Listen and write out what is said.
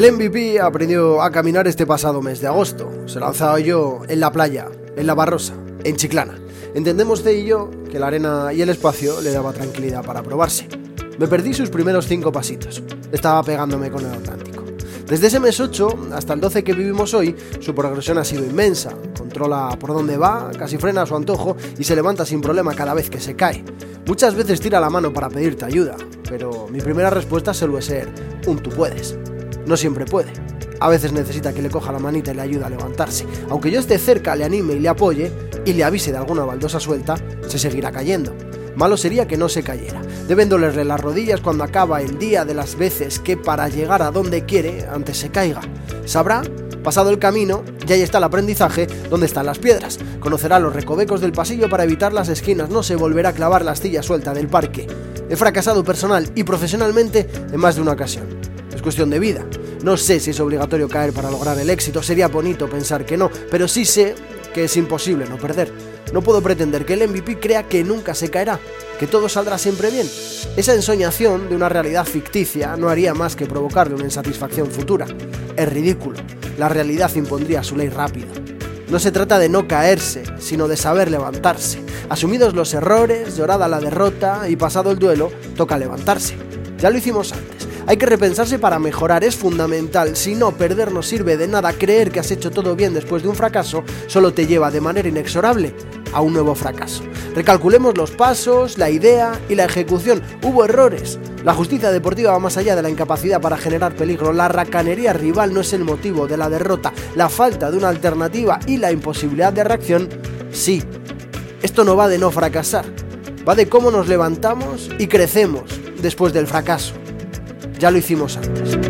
El MVP aprendió a caminar este pasado mes de agosto. Se lanzaba yo en la playa, en la Barrosa, en Chiclana. Entendemos de y yo que la arena y el espacio le daba tranquilidad para probarse. Me perdí sus primeros cinco pasitos. Estaba pegándome con el Atlántico. Desde ese mes 8 hasta el 12 que vivimos hoy, su progresión ha sido inmensa. Controla por dónde va, casi frena a su antojo y se levanta sin problema cada vez que se cae. Muchas veces tira la mano para pedirte ayuda, pero mi primera respuesta suele ser un tú puedes. No siempre puede. A veces necesita que le coja la manita y le ayude a levantarse. Aunque yo esté cerca, le anime y le apoye y le avise de alguna baldosa suelta, se seguirá cayendo. Malo sería que no se cayera. Deben dolerle las rodillas cuando acaba el día de las veces que para llegar a donde quiere antes se caiga. Sabrá, pasado el camino, y ahí está el aprendizaje, dónde están las piedras. Conocerá los recovecos del pasillo para evitar las esquinas, no se volverá a clavar la astilla suelta del parque. He fracasado personal y profesionalmente en más de una ocasión. Es cuestión de vida. No sé si es obligatorio caer para lograr el éxito, sería bonito pensar que no, pero sí sé que es imposible no perder. No puedo pretender que el MVP crea que nunca se caerá, que todo saldrá siempre bien. Esa ensoñación de una realidad ficticia no haría más que provocarle una insatisfacción futura. Es ridículo. La realidad impondría su ley rápida. No se trata de no caerse, sino de saber levantarse. Asumidos los errores, llorada la derrota y pasado el duelo, toca levantarse. Ya lo hicimos antes. Hay que repensarse para mejorar, es fundamental. Si no, perder no sirve de nada. Creer que has hecho todo bien después de un fracaso solo te lleva de manera inexorable a un nuevo fracaso. Recalculemos los pasos, la idea y la ejecución. Hubo errores. La justicia deportiva va más allá de la incapacidad para generar peligro. La racanería rival no es el motivo de la derrota. La falta de una alternativa y la imposibilidad de reacción, sí. Esto no va de no fracasar. Va de cómo nos levantamos y crecemos después del fracaso. Ya lo hicimos antes.